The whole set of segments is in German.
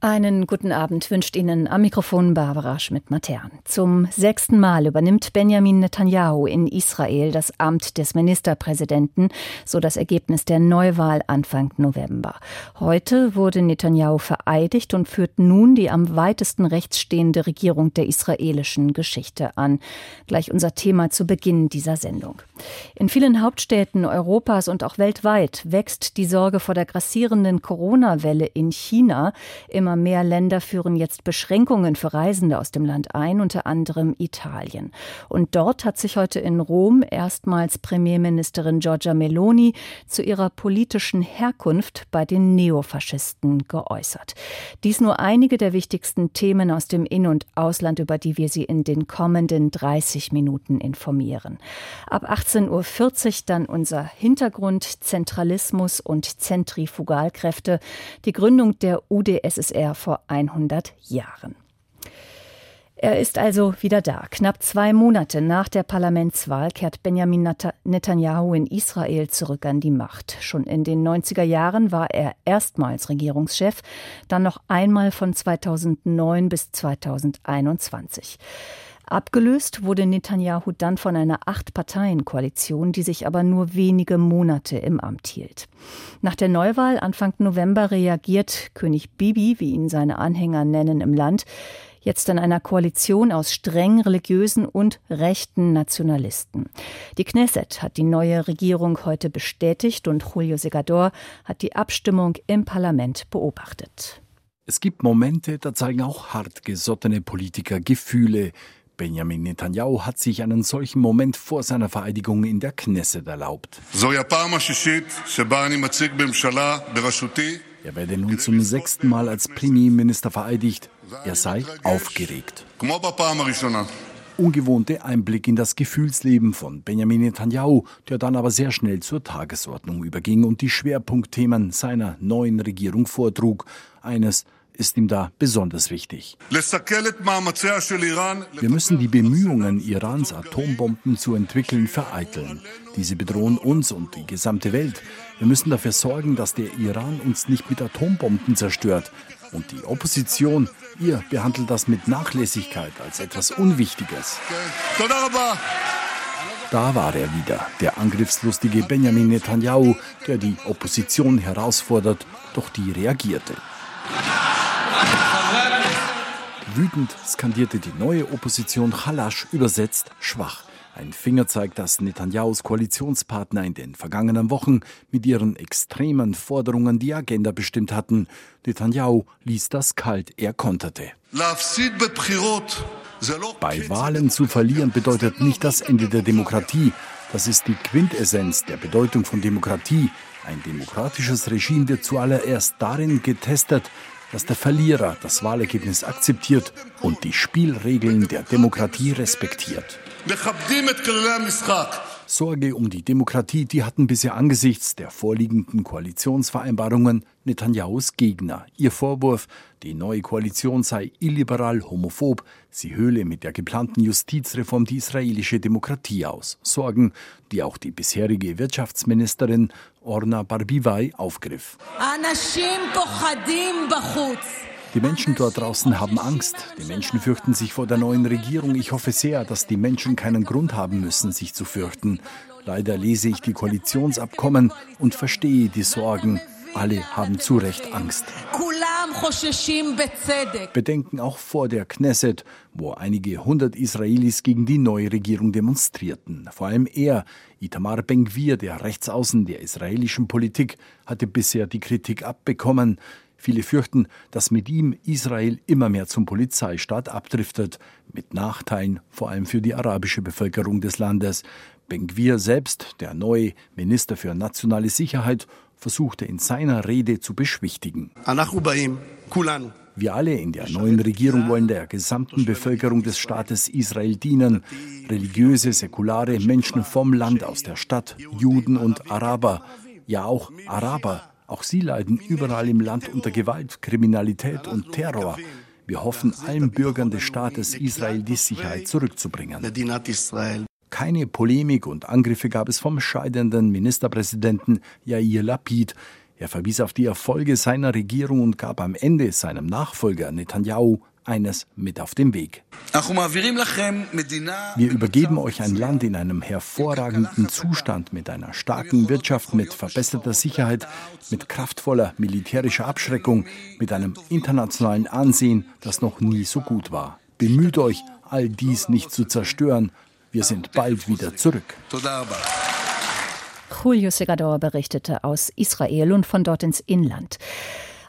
Einen guten Abend wünscht Ihnen am Mikrofon Barbara Schmidt-Matern. Zum sechsten Mal übernimmt Benjamin Netanyahu in Israel das Amt des Ministerpräsidenten, so das Ergebnis der Neuwahl Anfang November. Heute wurde Netanyahu vereidigt und führt nun die am weitesten rechts stehende Regierung der israelischen Geschichte an. Gleich unser Thema zu Beginn dieser Sendung. In vielen Hauptstädten Europas und auch weltweit wächst die Sorge vor der grassierenden Corona-Welle in China. Im Immer mehr Länder führen jetzt Beschränkungen für Reisende aus dem Land ein, unter anderem Italien. Und dort hat sich heute in Rom erstmals Premierministerin Giorgia Meloni zu ihrer politischen Herkunft bei den Neofaschisten geäußert. Dies nur einige der wichtigsten Themen aus dem In- und Ausland, über die wir Sie in den kommenden 30 Minuten informieren. Ab 18.40 Uhr dann unser Hintergrund Zentralismus und Zentrifugalkräfte, die Gründung der UdSSR er vor 100 Jahren. Er ist also wieder da. Knapp zwei Monate nach der Parlamentswahl kehrt Benjamin Netanyahu in Israel zurück an die Macht. Schon in den 90er Jahren war er erstmals Regierungschef, dann noch einmal von 2009 bis 2021. Abgelöst wurde Netanyahu dann von einer Acht-Parteien-Koalition, die sich aber nur wenige Monate im Amt hielt. Nach der Neuwahl Anfang November reagiert König Bibi, wie ihn seine Anhänger nennen, im Land, jetzt in einer Koalition aus streng religiösen und rechten Nationalisten. Die Knesset hat die neue Regierung heute bestätigt und Julio Segador hat die Abstimmung im Parlament beobachtet. Es gibt Momente, da zeigen auch hartgesottene Politiker Gefühle, Benjamin Netanyahu hat sich einen solchen Moment vor seiner Vereidigung in der Knesset erlaubt. Er werde nun zum sechsten Mal als Premierminister vereidigt. Er sei aufgeregt. Ungewohnte Einblick in das Gefühlsleben von Benjamin Netanyahu, der dann aber sehr schnell zur Tagesordnung überging und die Schwerpunktthemen seiner neuen Regierung vortrug. Eines ist ihm da besonders wichtig. Wir müssen die Bemühungen Irans, Atombomben zu entwickeln, vereiteln. Diese bedrohen uns und die gesamte Welt. Wir müssen dafür sorgen, dass der Iran uns nicht mit Atombomben zerstört. Und die Opposition, ihr behandelt das mit Nachlässigkeit als etwas Unwichtiges. Da war er wieder, der angriffslustige Benjamin Netanyahu, der die Opposition herausfordert, doch die reagierte. Wütend skandierte die neue Opposition Chalasch, übersetzt schwach. Ein Fingerzeig, dass Netanyahus Koalitionspartner in den vergangenen Wochen mit ihren extremen Forderungen die Agenda bestimmt hatten. Netanyahu ließ das kalt, er konterte. Bei Wahlen zu verlieren bedeutet nicht das Ende der Demokratie. Das ist die Quintessenz der Bedeutung von Demokratie. Ein demokratisches Regime wird zuallererst darin getestet, dass der Verlierer das Wahlergebnis akzeptiert und die Spielregeln der Demokratie respektiert. Sorge um die Demokratie, die hatten bisher angesichts der vorliegenden Koalitionsvereinbarungen Netanyahus Gegner. Ihr Vorwurf, die neue Koalition sei illiberal, homophob, sie höhle mit der geplanten Justizreform die israelische Demokratie aus. Sorgen, die auch die bisherige Wirtschaftsministerin Orna Barbivai aufgriff. Die Menschen dort draußen haben Angst. Die Menschen fürchten sich vor der neuen Regierung. Ich hoffe sehr, dass die Menschen keinen Grund haben müssen, sich zu fürchten. Leider lese ich die Koalitionsabkommen und verstehe die Sorgen. Alle haben zu Recht Angst. Bedenken auch vor der Knesset, wo einige hundert Israelis gegen die neue Regierung demonstrierten. Vor allem er, Itamar Ben-Gvir, der Rechtsaußen der israelischen Politik, hatte bisher die Kritik abbekommen. Viele fürchten, dass mit ihm Israel immer mehr zum Polizeistaat abdriftet, mit Nachteilen vor allem für die arabische Bevölkerung des Landes. Ben-Gvir selbst, der neue Minister für nationale Sicherheit, versuchte in seiner Rede zu beschwichtigen. Wir alle in der neuen Regierung wollen der gesamten Bevölkerung des Staates Israel dienen. Religiöse, säkulare Menschen vom Land, aus der Stadt, Juden und Araber. Ja, auch Araber auch sie leiden überall im Land unter Gewalt, Kriminalität und Terror. Wir hoffen, allen Bürgern des Staates Israel die Sicherheit zurückzubringen. Keine Polemik und Angriffe gab es vom scheidenden Ministerpräsidenten Yair Lapid. Er verwies auf die Erfolge seiner Regierung und gab am Ende seinem Nachfolger Netanyahu eines mit auf den Weg. Wir übergeben euch ein Land in einem hervorragenden Zustand mit einer starken Wirtschaft, mit verbesserter Sicherheit, mit kraftvoller militärischer Abschreckung, mit einem internationalen Ansehen, das noch nie so gut war. Bemüht euch, all dies nicht zu zerstören. Wir sind bald wieder zurück. Julio Segador berichtete aus Israel und von dort ins Inland.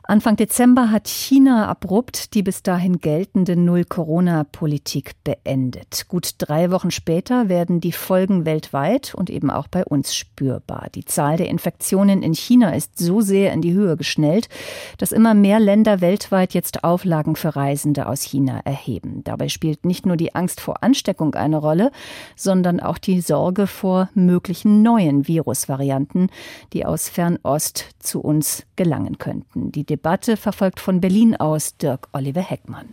Anfang Dezember hat China abrupt die bis dahin geltende Null-Corona-Politik beendet. Gut drei Wochen später werden die Folgen weltweit und eben auch bei uns spürbar. Die Zahl der Infektionen in China ist so sehr in die Höhe geschnellt, dass immer mehr Länder weltweit jetzt Auflagen für Reisende aus China erheben. Dabei spielt nicht nur die Angst vor Ansteckung eine Rolle, sondern auch die Sorge vor möglichen neuen Virusvarianten, die aus Fernost zu uns gelangen könnten. Die Debatte verfolgt von Berlin aus Dirk Oliver Heckmann.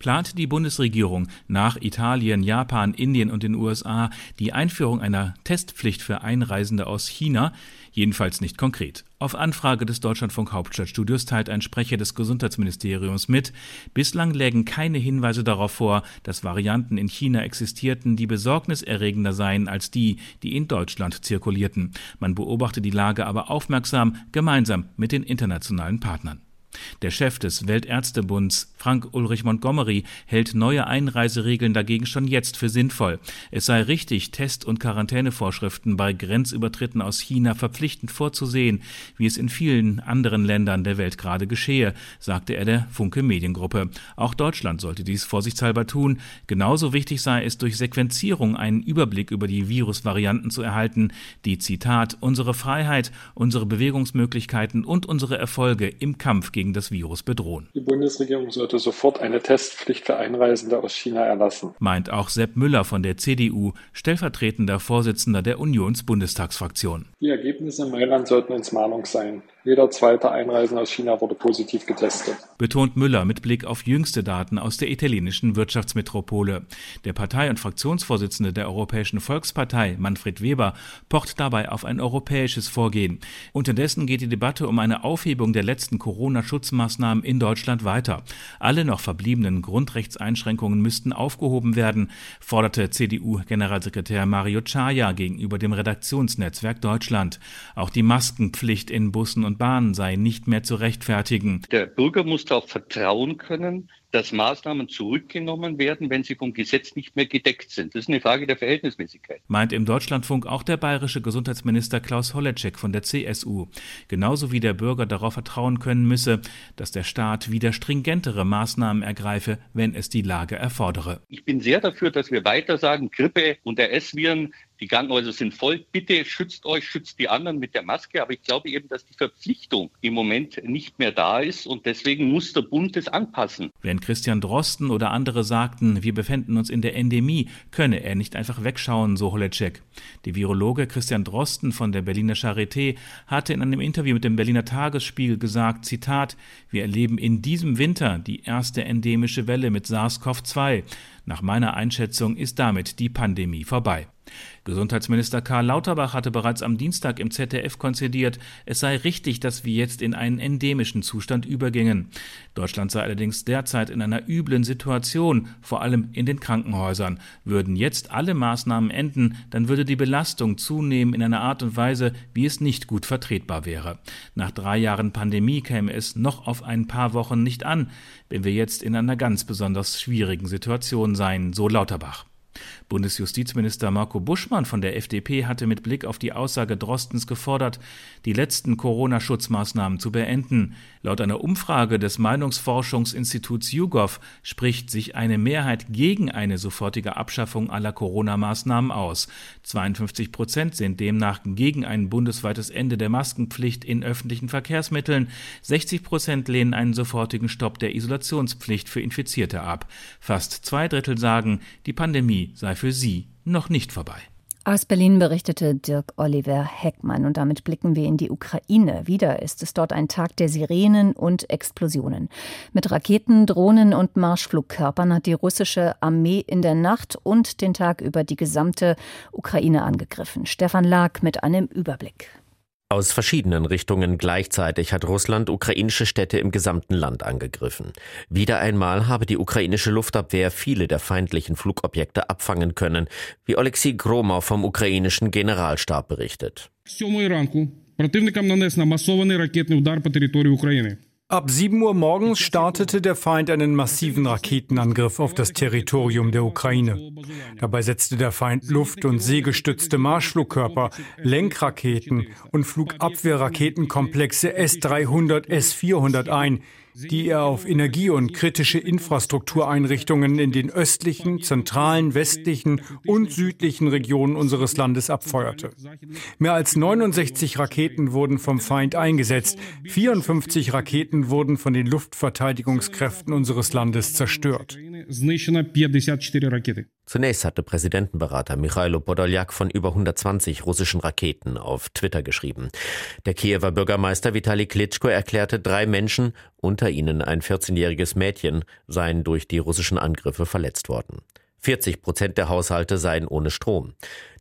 Plant die Bundesregierung nach Italien, Japan, Indien und den USA die Einführung einer Testpflicht für Einreisende aus China? Jedenfalls nicht konkret. Auf Anfrage des Deutschlandfunk Hauptstadtstudios teilt ein Sprecher des Gesundheitsministeriums mit, bislang lägen keine Hinweise darauf vor, dass Varianten in China existierten, die besorgniserregender seien als die, die in Deutschland zirkulierten. Man beobachte die Lage aber aufmerksam, gemeinsam mit den internationalen Partnern. Der Chef des Weltärztebunds, Frank Ulrich Montgomery, hält neue Einreiseregeln dagegen schon jetzt für sinnvoll. Es sei richtig, Test- und Quarantänevorschriften bei Grenzübertritten aus China verpflichtend vorzusehen, wie es in vielen anderen Ländern der Welt gerade geschehe, sagte er der Funke Mediengruppe. Auch Deutschland sollte dies vorsichtshalber tun. Genauso wichtig sei es, durch Sequenzierung einen Überblick über die Virusvarianten zu erhalten, die Zitat unsere Freiheit, unsere Bewegungsmöglichkeiten und unsere Erfolge im Kampf gegen gegen das Virus bedrohen. Die Bundesregierung sollte sofort eine Testpflicht für Einreisende aus China erlassen. Meint auch Sepp Müller von der CDU, stellvertretender Vorsitzender der Unionsbundestagsfraktion. Die Ergebnisse in Mailand sollten uns Mahnung sein. Jeder zweite Einreisende aus China wurde positiv getestet. Betont Müller mit Blick auf jüngste Daten aus der italienischen Wirtschaftsmetropole. Der Partei- und Fraktionsvorsitzende der Europäischen Volkspartei, Manfred Weber, pocht dabei auf ein europäisches Vorgehen. Unterdessen geht die Debatte um eine Aufhebung der letzten Corona-Schutzmaßnahmen in Deutschland weiter. Alle noch verbliebenen Grundrechtseinschränkungen müssten aufgehoben werden, forderte CDU-Generalsekretär Mario Chaya gegenüber dem Redaktionsnetzwerk Deutschland. Auch die Maskenpflicht in Bussen und Bahnen sei nicht mehr zu rechtfertigen. Der Bürger muss darauf vertrauen können, dass Maßnahmen zurückgenommen werden, wenn sie vom Gesetz nicht mehr gedeckt sind. Das ist eine Frage der Verhältnismäßigkeit. Meint im Deutschlandfunk auch der bayerische Gesundheitsminister Klaus Holleczek von der CSU. Genauso wie der Bürger darauf vertrauen können müsse, dass der Staat wieder stringentere Maßnahmen ergreife, wenn es die Lage erfordere. Ich bin sehr dafür, dass wir weiter sagen, Grippe und RS-Viren die Krankenhäuser sind voll. Bitte schützt euch, schützt die anderen mit der Maske. Aber ich glaube eben, dass die Verpflichtung im Moment nicht mehr da ist und deswegen muss der Bund es anpassen. Wenn Christian Drosten oder andere sagten, wir befänden uns in der Endemie, könne er nicht einfach wegschauen, so Holecek. Der Virologe Christian Drosten von der Berliner Charité hatte in einem Interview mit dem Berliner Tagesspiegel gesagt, Zitat, wir erleben in diesem Winter die erste endemische Welle mit SARS-CoV-2. Nach meiner Einschätzung ist damit die Pandemie vorbei. Gesundheitsminister Karl Lauterbach hatte bereits am Dienstag im ZDF konzidiert, es sei richtig, dass wir jetzt in einen endemischen Zustand übergingen. Deutschland sei allerdings derzeit in einer üblen Situation, vor allem in den Krankenhäusern. Würden jetzt alle Maßnahmen enden, dann würde die Belastung zunehmen in einer Art und Weise, wie es nicht gut vertretbar wäre. Nach drei Jahren Pandemie käme es noch auf ein paar Wochen nicht an, wenn wir jetzt in einer ganz besonders schwierigen Situation seien, so Lauterbach. Bundesjustizminister Marco Buschmann von der FDP hatte mit Blick auf die Aussage Drostens gefordert, die letzten Corona-Schutzmaßnahmen zu beenden. Laut einer Umfrage des Meinungsforschungsinstituts YouGov spricht sich eine Mehrheit gegen eine sofortige Abschaffung aller Corona-Maßnahmen aus. 52 Prozent sind demnach gegen ein bundesweites Ende der Maskenpflicht in öffentlichen Verkehrsmitteln. 60 Prozent lehnen einen sofortigen Stopp der Isolationspflicht für Infizierte ab. Fast zwei Drittel sagen, die Pandemie sei für sie noch nicht vorbei. Aus Berlin berichtete Dirk Oliver Heckmann und damit blicken wir in die Ukraine. Wieder ist es dort ein Tag der Sirenen und Explosionen. Mit Raketen, Drohnen und Marschflugkörpern hat die russische Armee in der Nacht und den Tag über die gesamte Ukraine angegriffen. Stefan Lag mit einem Überblick. Aus verschiedenen Richtungen gleichzeitig hat Russland ukrainische Städte im gesamten Land angegriffen. Wieder einmal habe die ukrainische Luftabwehr viele der feindlichen Flugobjekte abfangen können, wie Oleksiy Gromov vom ukrainischen Generalstab berichtet. Противникам нанесено масований ракетний удар по території України. Ab 7 Uhr morgens startete der Feind einen massiven Raketenangriff auf das Territorium der Ukraine. Dabei setzte der Feind Luft- und seegestützte Marschflugkörper, Lenkraketen und Flugabwehrraketenkomplexe S-300, S-400 ein, die er auf Energie- und kritische Infrastruktureinrichtungen in den östlichen, zentralen, westlichen und südlichen Regionen unseres Landes abfeuerte. Mehr als 69 Raketen wurden vom Feind eingesetzt, 54 Raketen wurden von den Luftverteidigungskräften unseres Landes zerstört. Zunächst hatte Präsidentenberater Michailo Podoljak von über 120 russischen Raketen auf Twitter geschrieben. Der Kiewer Bürgermeister Vitali Klitschko erklärte, drei Menschen, unter ihnen ein 14-jähriges Mädchen, seien durch die russischen Angriffe verletzt worden. 40 Prozent der Haushalte seien ohne Strom.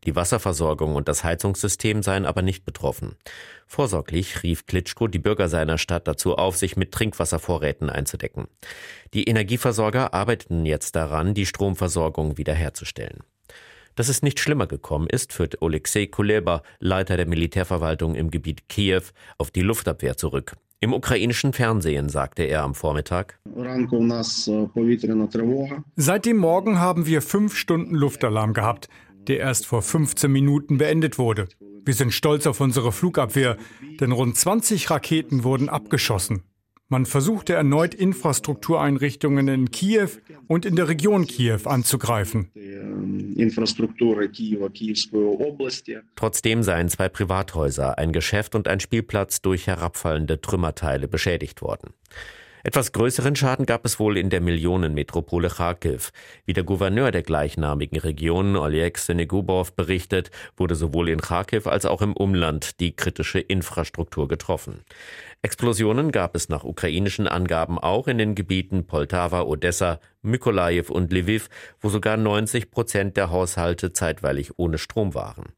Die Wasserversorgung und das Heizungssystem seien aber nicht betroffen. Vorsorglich rief Klitschko die Bürger seiner Stadt dazu auf, sich mit Trinkwasservorräten einzudecken. Die Energieversorger arbeiten jetzt daran, die Stromversorgung wiederherzustellen. Dass es nicht schlimmer gekommen ist, führt Oleksiy Kuleba, Leiter der Militärverwaltung im Gebiet Kiew, auf die Luftabwehr zurück. Im ukrainischen Fernsehen sagte er am Vormittag. Seit dem Morgen haben wir fünf Stunden Luftalarm gehabt, der erst vor 15 Minuten beendet wurde. Wir sind stolz auf unsere Flugabwehr, denn rund 20 Raketen wurden abgeschossen. Man versuchte erneut Infrastruktureinrichtungen in Kiew und in der Region Kiew anzugreifen. Trotzdem seien zwei Privathäuser, ein Geschäft und ein Spielplatz durch herabfallende Trümmerteile beschädigt worden. Etwas größeren Schaden gab es wohl in der Millionenmetropole Kharkiv. Wie der Gouverneur der gleichnamigen Region, Oleg Senegubov, berichtet, wurde sowohl in Kharkiv als auch im Umland die kritische Infrastruktur getroffen. Explosionen gab es nach ukrainischen Angaben auch in den Gebieten Poltawa, Odessa, Mykolajiw und Lviv, wo sogar 90 Prozent der Haushalte zeitweilig ohne Strom waren.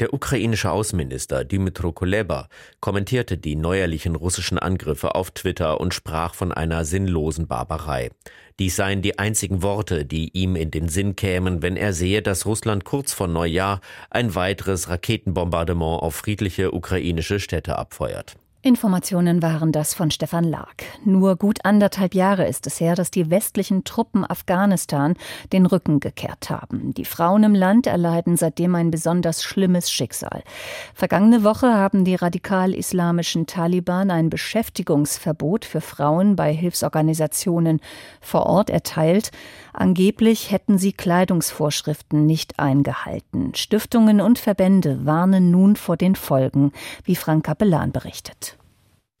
Der ukrainische Außenminister Dmytro Kuleba kommentierte die neuerlichen russischen Angriffe auf Twitter und sprach von einer sinnlosen Barbarei. Dies seien die einzigen Worte, die ihm in den Sinn kämen, wenn er sehe, dass Russland kurz vor Neujahr ein weiteres Raketenbombardement auf friedliche ukrainische Städte abfeuert. Informationen waren das von Stefan Lag. Nur gut anderthalb Jahre ist es her, dass die westlichen Truppen Afghanistan den Rücken gekehrt haben. Die Frauen im Land erleiden seitdem ein besonders schlimmes Schicksal. Vergangene Woche haben die radikal-islamischen Taliban ein Beschäftigungsverbot für Frauen bei Hilfsorganisationen vor Ort erteilt. Angeblich hätten sie Kleidungsvorschriften nicht eingehalten. Stiftungen und Verbände warnen nun vor den Folgen, wie Frank Kapellan berichtet.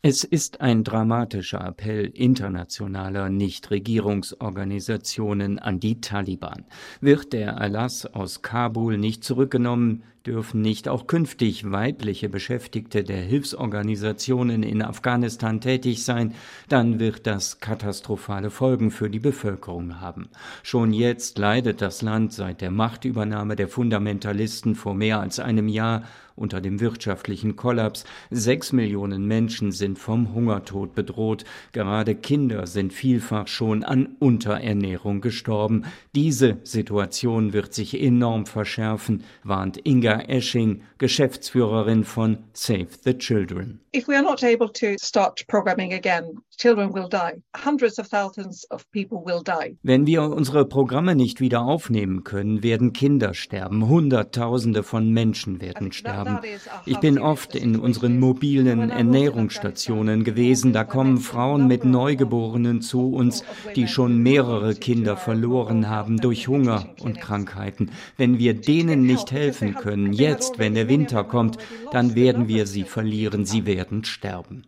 Es ist ein dramatischer Appell internationaler Nichtregierungsorganisationen an die Taliban. Wird der Erlass aus Kabul nicht zurückgenommen, dürfen nicht auch künftig weibliche Beschäftigte der Hilfsorganisationen in Afghanistan tätig sein, dann wird das katastrophale Folgen für die Bevölkerung haben. Schon jetzt leidet das Land seit der Machtübernahme der Fundamentalisten vor mehr als einem Jahr unter dem wirtschaftlichen Kollaps. Sechs Millionen Menschen sind vom Hungertod bedroht. Gerade Kinder sind vielfach schon an Unterernährung gestorben. Diese Situation wird sich enorm verschärfen, warnt Inga Esching, Geschäftsführerin von Save the Children. If we are not able to start programming again, children will die. Hundreds of thousands of people will die. Wenn wir unsere Programme nicht wieder aufnehmen können, werden Kinder sterben. Hunderttausende von Menschen werden sterben haben. Ich bin oft in unseren mobilen Ernährungsstationen gewesen. Da kommen Frauen mit Neugeborenen zu uns, die schon mehrere Kinder verloren haben durch Hunger und Krankheiten. Wenn wir denen nicht helfen können, jetzt, wenn der Winter kommt, dann werden wir sie verlieren. Sie werden sterben.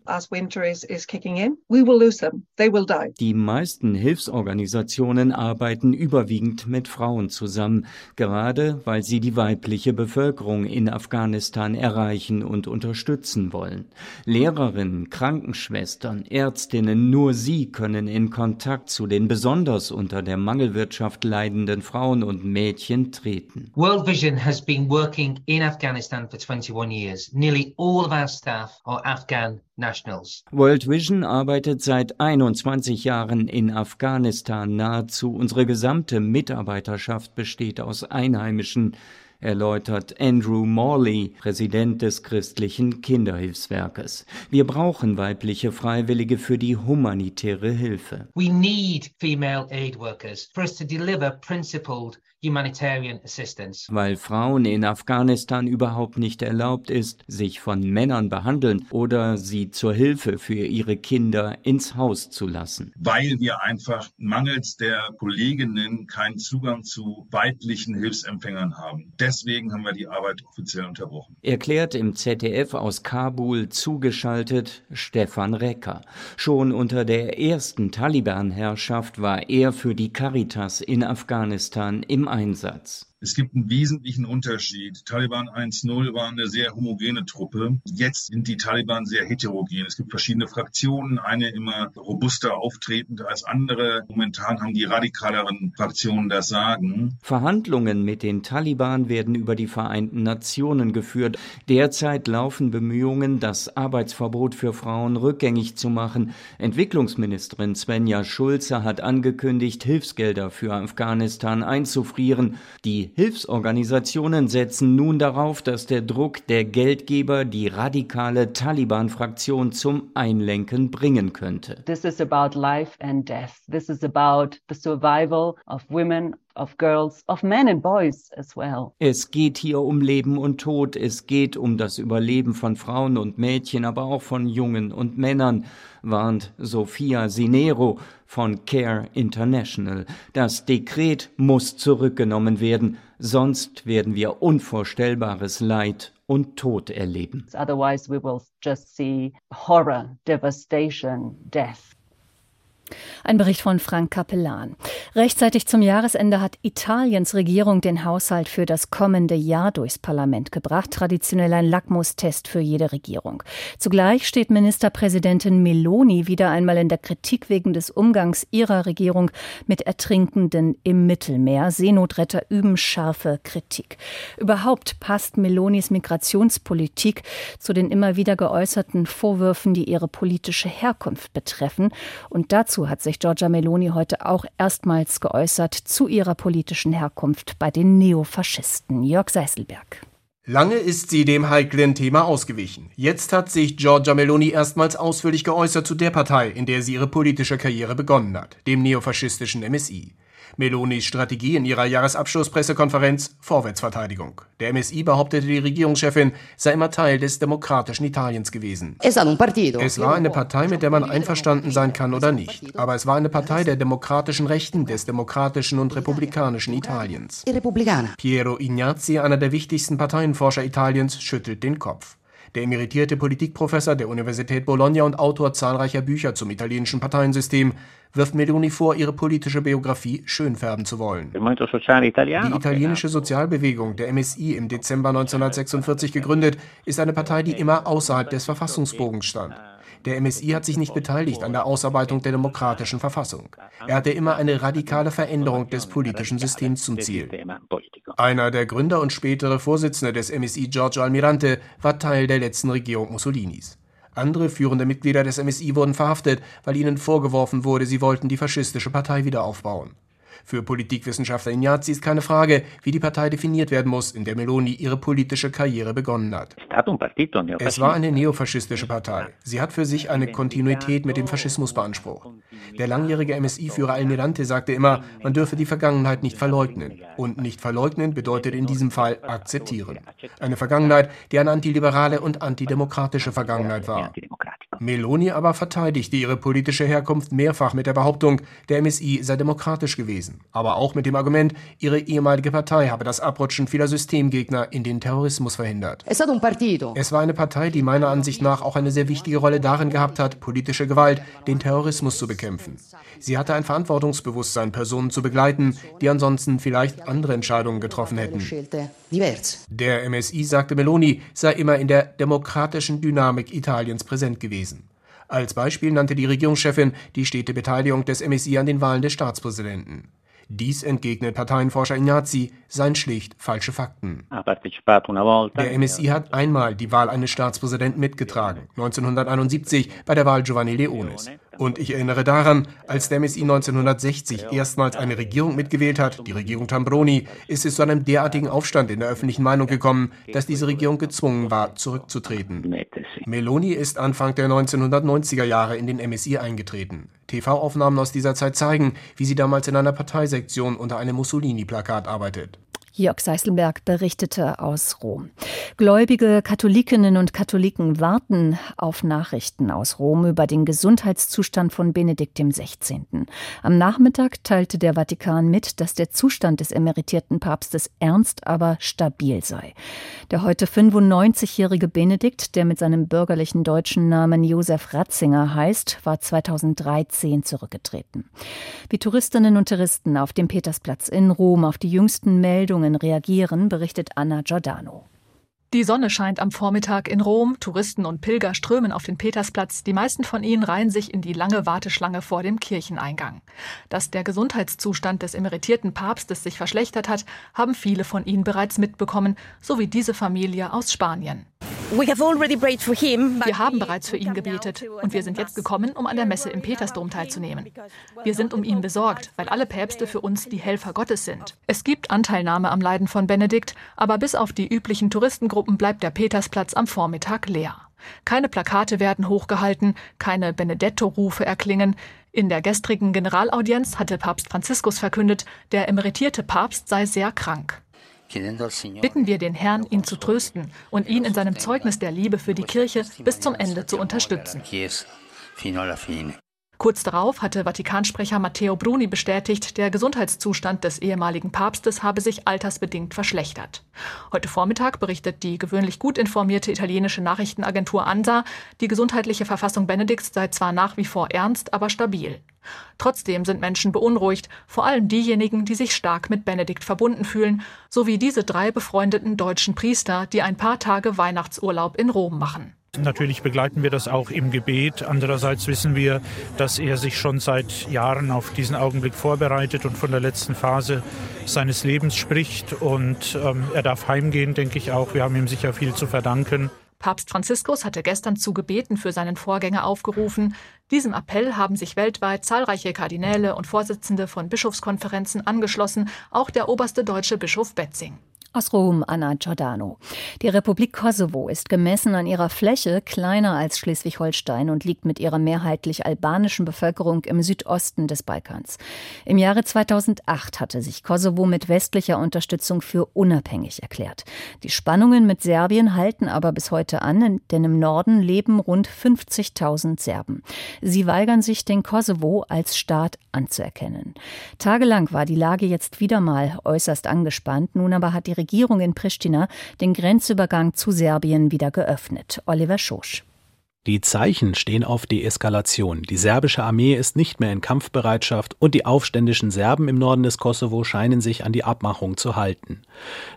Die meisten Hilfsorganisationen arbeiten überwiegend mit Frauen zusammen, gerade weil sie die weibliche Bevölkerung in Afghanistan erreichen und unterstützen wollen. Lehrerinnen, Krankenschwestern, Ärztinnen, nur sie können in Kontakt zu den besonders unter der Mangelwirtschaft leidenden Frauen und Mädchen treten. World Vision has been working in Afghanistan for 21 years. Nearly all of our staff are Afghan nationals. World Vision arbeitet seit 21 Jahren in Afghanistan. Nahezu unsere gesamte Mitarbeiterschaft besteht aus Einheimischen erläutert Andrew Morley, Präsident des christlichen Kinderhilfswerkes. Wir brauchen weibliche Freiwillige für die humanitäre Hilfe. We need female aid workers for us to deliver principled humanitarian assistance. Weil Frauen in Afghanistan überhaupt nicht erlaubt ist, sich von Männern behandeln oder sie zur Hilfe für ihre Kinder ins Haus zu lassen. Weil wir einfach mangels der Kolleginnen keinen Zugang zu weiblichen Hilfsempfängern haben. Deswegen haben wir die Arbeit offiziell unterbrochen. Erklärt im ZDF aus Kabul zugeschaltet Stefan Recker. Schon unter der ersten Taliban-Herrschaft war er für die Caritas in Afghanistan im Einsatz. Es gibt einen wesentlichen Unterschied. Taliban 1.0 war eine sehr homogene Truppe. Jetzt sind die Taliban sehr heterogen. Es gibt verschiedene Fraktionen, eine immer robuster auftretend als andere. Momentan haben die radikaleren Fraktionen das Sagen. Verhandlungen mit den Taliban werden über die Vereinten Nationen geführt. Derzeit laufen Bemühungen, das Arbeitsverbot für Frauen rückgängig zu machen. Entwicklungsministerin Svenja Schulze hat angekündigt, Hilfsgelder für Afghanistan einzufrieren. Die Hilfsorganisationen setzen nun darauf, dass der Druck der Geldgeber die radikale Taliban-Fraktion zum Einlenken bringen könnte. This is about life and death. This is about the survival of women of girls, of men and boys as well. Es geht hier um Leben und Tod, es geht um das Überleben von Frauen und Mädchen, aber auch von Jungen und Männern, warnt Sophia Sinero von Care International. Das Dekret muss zurückgenommen werden, sonst werden wir unvorstellbares Leid und Tod erleben. Otherwise we will just see horror, devastation, death. Ein Bericht von Frank Capellan. Rechtzeitig zum Jahresende hat Italiens Regierung den Haushalt für das kommende Jahr durchs Parlament gebracht. Traditionell ein Lackmustest für jede Regierung. Zugleich steht Ministerpräsidentin Meloni wieder einmal in der Kritik wegen des Umgangs ihrer Regierung mit Ertrinkenden im Mittelmeer. Seenotretter üben scharfe Kritik. Überhaupt passt Melonis Migrationspolitik zu den immer wieder geäußerten Vorwürfen, die ihre politische Herkunft betreffen. Und dazu hat sich Giorgia Meloni heute auch erstmals geäußert zu ihrer politischen Herkunft bei den Neofaschisten. Jörg Seiselberg. Lange ist sie dem heiklen Thema ausgewichen. Jetzt hat sich Giorgia Meloni erstmals ausführlich geäußert zu der Partei, in der sie ihre politische Karriere begonnen hat, dem neofaschistischen MSI. Melonis Strategie in ihrer Jahresabschlusspressekonferenz Vorwärtsverteidigung. Der MSI behauptete, die Regierungschefin sei immer Teil des demokratischen Italiens gewesen. Es war eine Partei, mit der man einverstanden sein kann oder nicht. Aber es war eine Partei der demokratischen Rechten, des demokratischen und republikanischen Italiens. Piero Ignazzi, einer der wichtigsten Parteienforscher Italiens, schüttelt den Kopf. Der emeritierte Politikprofessor der Universität Bologna und Autor zahlreicher Bücher zum italienischen Parteiensystem wirft Meloni vor, ihre politische Biografie schönfärben zu wollen. Die italienische Sozialbewegung, der MSI, im Dezember 1946 gegründet, ist eine Partei, die immer außerhalb des Verfassungsbogens stand. Der MSI hat sich nicht beteiligt an der Ausarbeitung der demokratischen Verfassung. Er hatte immer eine radikale Veränderung des politischen Systems zum Ziel. Einer der Gründer und spätere Vorsitzende des MSI, Giorgio Almirante, war Teil der letzten Regierung Mussolinis. Andere führende Mitglieder des MSI wurden verhaftet, weil ihnen vorgeworfen wurde, sie wollten die faschistische Partei wieder aufbauen. Für Politikwissenschaftler Ignazzi ist keine Frage, wie die Partei definiert werden muss, in der Meloni ihre politische Karriere begonnen hat. Es war eine neofaschistische Partei. Sie hat für sich eine Kontinuität mit dem Faschismus beansprucht. Der langjährige MSI-Führer Almirante sagte immer, man dürfe die Vergangenheit nicht verleugnen. Und nicht verleugnen bedeutet in diesem Fall akzeptieren. Eine Vergangenheit, die eine antiliberale und antidemokratische Vergangenheit war. Meloni aber verteidigte ihre politische Herkunft mehrfach mit der Behauptung, der MSI sei demokratisch gewesen, aber auch mit dem Argument, ihre ehemalige Partei habe das Abrutschen vieler Systemgegner in den Terrorismus verhindert. Es war eine Partei, die meiner Ansicht nach auch eine sehr wichtige Rolle darin gehabt hat, politische Gewalt, den Terrorismus zu bekämpfen. Sie hatte ein Verantwortungsbewusstsein, Personen zu begleiten, die ansonsten vielleicht andere Entscheidungen getroffen hätten. Der MSI, sagte Meloni, sei immer in der demokratischen Dynamik Italiens präsent gewesen. Als Beispiel nannte die Regierungschefin die stete Beteiligung des MSI an den Wahlen des Staatspräsidenten. Dies entgegnet Parteienforscher Ignazzi, seien schlicht falsche Fakten. Der MSI hat einmal die Wahl eines Staatspräsidenten mitgetragen, 1971 bei der Wahl Giovanni Leones. Und ich erinnere daran, als der MSI 1960 erstmals eine Regierung mitgewählt hat, die Regierung Tambroni, ist es zu einem derartigen Aufstand in der öffentlichen Meinung gekommen, dass diese Regierung gezwungen war, zurückzutreten. Meloni ist Anfang der 1990er Jahre in den MSI eingetreten. TV-Aufnahmen aus dieser Zeit zeigen, wie sie damals in einer Parteisektion unter einem Mussolini-Plakat arbeitet. Jörg Seißelberg berichtete aus Rom. Gläubige Katholikinnen und Katholiken warten auf Nachrichten aus Rom über den Gesundheitszustand von Benedikt XVI. Am Nachmittag teilte der Vatikan mit, dass der Zustand des emeritierten Papstes ernst, aber stabil sei. Der heute 95-jährige Benedikt, der mit seinem bürgerlichen deutschen Namen Josef Ratzinger heißt, war 2013 zurückgetreten. Wie Touristinnen und Touristen auf dem Petersplatz in Rom auf die jüngsten Meldungen Veränderungen reagieren, berichtet Anna Giordano. Die Sonne scheint am Vormittag in Rom, Touristen und Pilger strömen auf den Petersplatz, die meisten von ihnen reihen sich in die lange Warteschlange vor dem Kircheneingang. Dass der Gesundheitszustand des emeritierten Papstes sich verschlechtert hat, haben viele von ihnen bereits mitbekommen, so wie diese Familie aus Spanien. Wir haben bereits für ihn gebetet und wir sind jetzt gekommen, um an der Messe im Petersdom teilzunehmen. Wir sind um ihn besorgt, weil alle Päpste für uns die Helfer Gottes sind. Es gibt Anteilnahme am Leiden von Benedikt, aber bis auf die üblichen Touristengruppen bleibt der Petersplatz am Vormittag leer. Keine Plakate werden hochgehalten, keine Benedetto-Rufe erklingen. In der gestrigen Generalaudienz hatte Papst Franziskus verkündet, der emeritierte Papst sei sehr krank. Bitten wir den Herrn, ihn zu trösten und ihn in seinem Zeugnis der Liebe für die Kirche bis zum Ende zu unterstützen. Kurz darauf hatte Vatikansprecher Matteo Bruni bestätigt, der Gesundheitszustand des ehemaligen Papstes habe sich altersbedingt verschlechtert. Heute Vormittag berichtet die gewöhnlich gut informierte italienische Nachrichtenagentur ANSA, die gesundheitliche Verfassung Benedikts sei zwar nach wie vor ernst, aber stabil. Trotzdem sind Menschen beunruhigt, vor allem diejenigen, die sich stark mit Benedikt verbunden fühlen, sowie diese drei befreundeten deutschen Priester, die ein paar Tage Weihnachtsurlaub in Rom machen. Natürlich begleiten wir das auch im Gebet. Andererseits wissen wir, dass er sich schon seit Jahren auf diesen Augenblick vorbereitet und von der letzten Phase seines Lebens spricht. Und ähm, er darf heimgehen, denke ich auch. Wir haben ihm sicher viel zu verdanken. Papst Franziskus hatte gestern zu Gebeten für seinen Vorgänger aufgerufen. Diesem Appell haben sich weltweit zahlreiche Kardinäle und Vorsitzende von Bischofskonferenzen angeschlossen, auch der oberste deutsche Bischof Betzing. Aus Rom, Anna Giordano. Die Republik Kosovo ist gemessen an ihrer Fläche kleiner als Schleswig-Holstein und liegt mit ihrer mehrheitlich albanischen Bevölkerung im Südosten des Balkans. Im Jahre 2008 hatte sich Kosovo mit westlicher Unterstützung für unabhängig erklärt. Die Spannungen mit Serbien halten aber bis heute an, denn im Norden leben rund 50.000 Serben. Sie weigern sich, den Kosovo als Staat anzuerkennen. Tagelang war die Lage jetzt wieder mal äußerst angespannt. Nun aber hat die Regierung in Pristina den Grenzübergang zu Serbien wieder geöffnet. Oliver Schosch. Die Zeichen stehen auf Deeskalation. Die serbische Armee ist nicht mehr in Kampfbereitschaft und die aufständischen Serben im Norden des Kosovo scheinen sich an die Abmachung zu halten.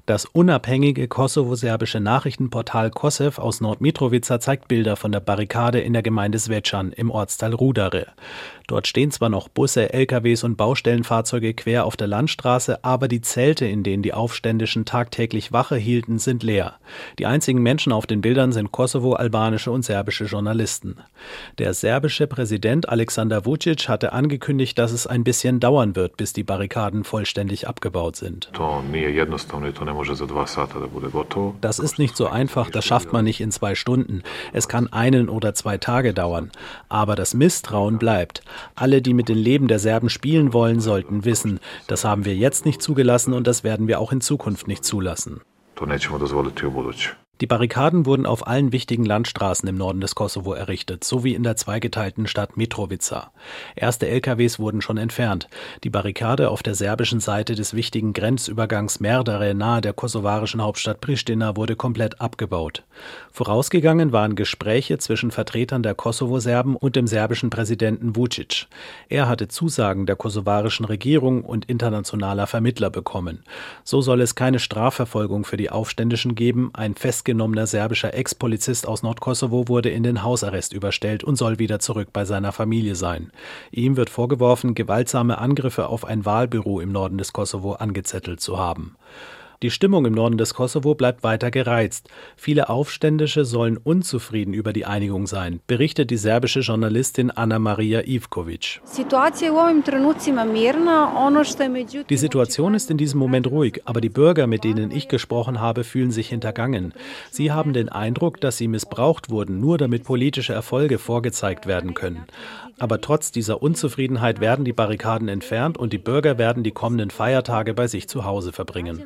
Das unabhängige kosovo-serbische Nachrichtenportal Kosev aus Nordmitrovica zeigt Bilder von der Barrikade in der Gemeinde Svečan im Ortsteil Rudare. Dort stehen zwar noch Busse, LKWs und Baustellenfahrzeuge quer auf der Landstraße, aber die Zelte, in denen die Aufständischen tagtäglich Wache hielten, sind leer. Die einzigen Menschen auf den Bildern sind Kosovo-albanische und serbische Journalisten. Der serbische Präsident Alexander Vucic hatte angekündigt, dass es ein bisschen dauern wird, bis die Barrikaden vollständig abgebaut sind. Das ist nicht so einfach, das schafft man nicht in zwei Stunden. Es kann einen oder zwei Tage dauern. Aber das Misstrauen bleibt. Alle, die mit dem Leben der Serben spielen wollen, sollten wissen, das haben wir jetzt nicht zugelassen und das werden wir auch in Zukunft nicht zulassen. Die Barrikaden wurden auf allen wichtigen Landstraßen im Norden des Kosovo errichtet, sowie in der zweigeteilten Stadt Mitrovica. Erste LKWs wurden schon entfernt. Die Barrikade auf der serbischen Seite des wichtigen Grenzübergangs Merdare nahe der kosovarischen Hauptstadt Pristina wurde komplett abgebaut. Vorausgegangen waren Gespräche zwischen Vertretern der Kosovo-Serben und dem serbischen Präsidenten Vucic. Er hatte Zusagen der kosovarischen Regierung und internationaler Vermittler bekommen. So soll es keine Strafverfolgung für die Aufständischen geben, ein fest festgenommener serbischer Ex-Polizist aus Nordkosovo wurde in den Hausarrest überstellt und soll wieder zurück bei seiner Familie sein. Ihm wird vorgeworfen, gewaltsame Angriffe auf ein Wahlbüro im Norden des Kosovo angezettelt zu haben. Die Stimmung im Norden des Kosovo bleibt weiter gereizt. Viele Aufständische sollen unzufrieden über die Einigung sein, berichtet die serbische Journalistin Anna Maria Ivkovic. Die Situation ist in diesem Moment ruhig, aber die Bürger, mit denen ich gesprochen habe, fühlen sich hintergangen. Sie haben den Eindruck, dass sie missbraucht wurden, nur damit politische Erfolge vorgezeigt werden können. Aber trotz dieser Unzufriedenheit werden die Barrikaden entfernt und die Bürger werden die kommenden Feiertage bei sich zu Hause verbringen.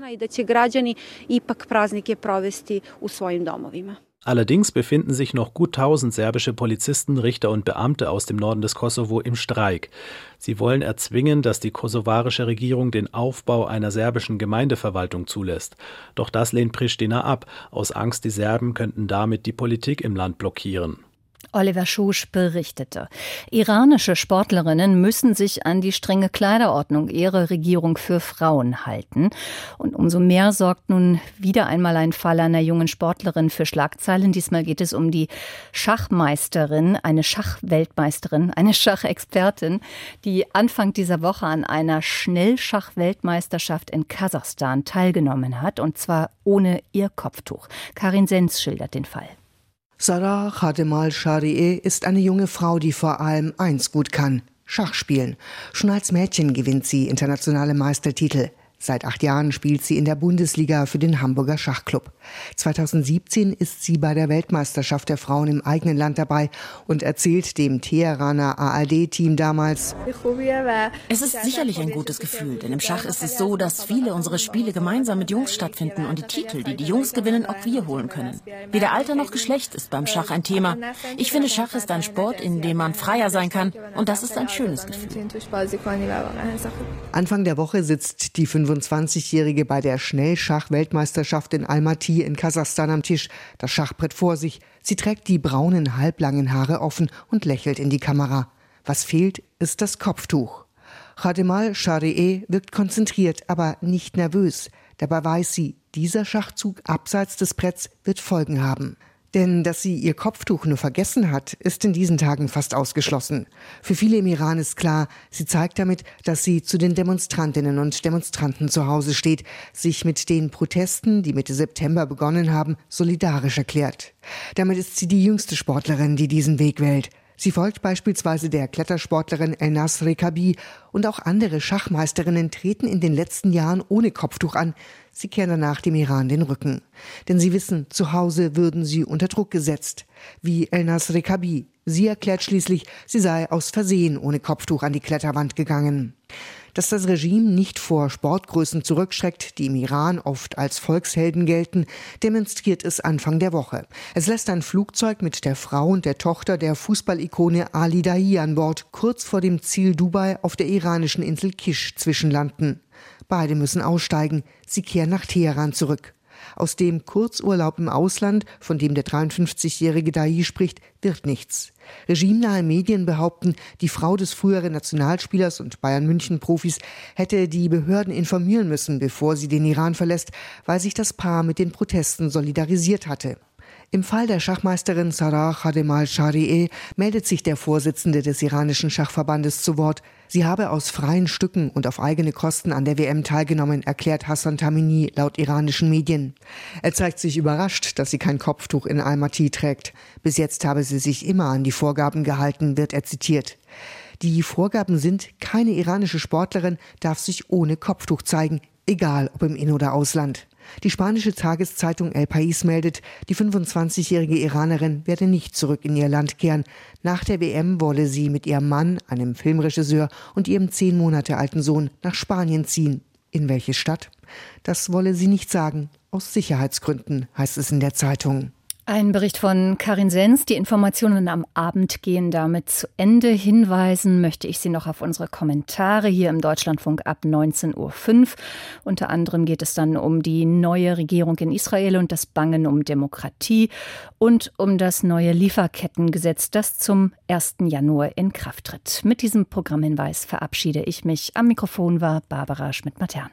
Allerdings befinden sich noch gut tausend serbische Polizisten, Richter und Beamte aus dem Norden des Kosovo im Streik. Sie wollen erzwingen, dass die kosovarische Regierung den Aufbau einer serbischen Gemeindeverwaltung zulässt. Doch das lehnt Pristina ab, aus Angst, die Serben könnten damit die Politik im Land blockieren. Oliver Schusch berichtete. Iranische Sportlerinnen müssen sich an die strenge Kleiderordnung ihrer Regierung für Frauen halten. Und umso mehr sorgt nun wieder einmal ein Fall einer jungen Sportlerin für Schlagzeilen. Diesmal geht es um die Schachmeisterin, eine Schachweltmeisterin, eine Schachexpertin, die Anfang dieser Woche an einer Schnellschachweltmeisterschaft in Kasachstan teilgenommen hat, und zwar ohne ihr Kopftuch. Karin Sens schildert den Fall. Sarah Khademal Sharieh ist eine junge Frau, die vor allem eins gut kann. Schach spielen. Schon als Mädchen gewinnt sie internationale Meistertitel. Seit acht Jahren spielt sie in der Bundesliga für den Hamburger Schachclub. 2017 ist sie bei der Weltmeisterschaft der Frauen im eigenen Land dabei und erzählt dem Teheraner ARD-Team damals, es ist sicherlich ein gutes Gefühl, denn im Schach ist es so, dass viele unserer Spiele gemeinsam mit Jungs stattfinden und die Titel, die die Jungs gewinnen, auch wir holen können. Weder Alter noch Geschlecht ist beim Schach ein Thema. Ich finde, Schach ist ein Sport, in dem man freier sein kann und das ist ein schönes Gefühl. Anfang der Woche sitzt die 25-Jährige bei der Schnellschach-Weltmeisterschaft in Almaty in Kasachstan am Tisch, das Schachbrett vor sich. Sie trägt die braunen, halblangen Haare offen und lächelt in die Kamera. Was fehlt, ist das Kopftuch. Khademal Sharieh wirkt konzentriert, aber nicht nervös. Dabei weiß sie, dieser Schachzug abseits des Bretts wird Folgen haben. Denn dass sie ihr Kopftuch nur vergessen hat, ist in diesen Tagen fast ausgeschlossen. Für viele im Iran ist klar, sie zeigt damit, dass sie zu den Demonstrantinnen und Demonstranten zu Hause steht, sich mit den Protesten, die Mitte September begonnen haben, solidarisch erklärt. Damit ist sie die jüngste Sportlerin, die diesen Weg wählt. Sie folgt beispielsweise der Klettersportlerin Elnas Rekabi und auch andere Schachmeisterinnen treten in den letzten Jahren ohne Kopftuch an. Sie kehren danach dem Iran den Rücken. Denn sie wissen, zu Hause würden sie unter Druck gesetzt. Wie Elnas Rekabi. Sie erklärt schließlich, sie sei aus Versehen ohne Kopftuch an die Kletterwand gegangen. Dass das Regime nicht vor Sportgrößen zurückschreckt, die im Iran oft als Volkshelden gelten, demonstriert es Anfang der Woche. Es lässt ein Flugzeug mit der Frau und der Tochter der Fußballikone Ali Dahi an Bord kurz vor dem Ziel Dubai auf der iranischen Insel Kish zwischenlanden. Beide müssen aussteigen. Sie kehren nach Teheran zurück. Aus dem Kurzurlaub im Ausland, von dem der 53-jährige Dahi spricht, wird nichts. Regimenahe Medien behaupten, die Frau des früheren Nationalspielers und Bayern München Profis hätte die Behörden informieren müssen, bevor sie den Iran verlässt, weil sich das Paar mit den Protesten solidarisiert hatte. Im Fall der Schachmeisterin Sarah Khademal Sharieh meldet sich der Vorsitzende des iranischen Schachverbandes zu Wort. Sie habe aus freien Stücken und auf eigene Kosten an der WM teilgenommen, erklärt Hassan Tamini laut iranischen Medien. Er zeigt sich überrascht, dass sie kein Kopftuch in Almaty trägt. Bis jetzt habe sie sich immer an die Vorgaben gehalten, wird er zitiert. Die Vorgaben sind, keine iranische Sportlerin darf sich ohne Kopftuch zeigen, egal ob im In- oder Ausland. Die spanische Tageszeitung El País meldet, die 25-jährige Iranerin werde nicht zurück in ihr Land kehren. Nach der WM wolle sie mit ihrem Mann, einem Filmregisseur und ihrem zehn Monate alten Sohn nach Spanien ziehen. In welche Stadt? Das wolle sie nicht sagen. Aus Sicherheitsgründen, heißt es in der Zeitung. Ein Bericht von Karin Sens. Die Informationen am Abend gehen damit zu Ende. Hinweisen möchte ich Sie noch auf unsere Kommentare hier im Deutschlandfunk ab 19.05 Uhr. Unter anderem geht es dann um die neue Regierung in Israel und das Bangen um Demokratie und um das neue Lieferkettengesetz, das zum 1. Januar in Kraft tritt. Mit diesem Programmhinweis verabschiede ich mich. Am Mikrofon war Barbara Schmidt-Matern.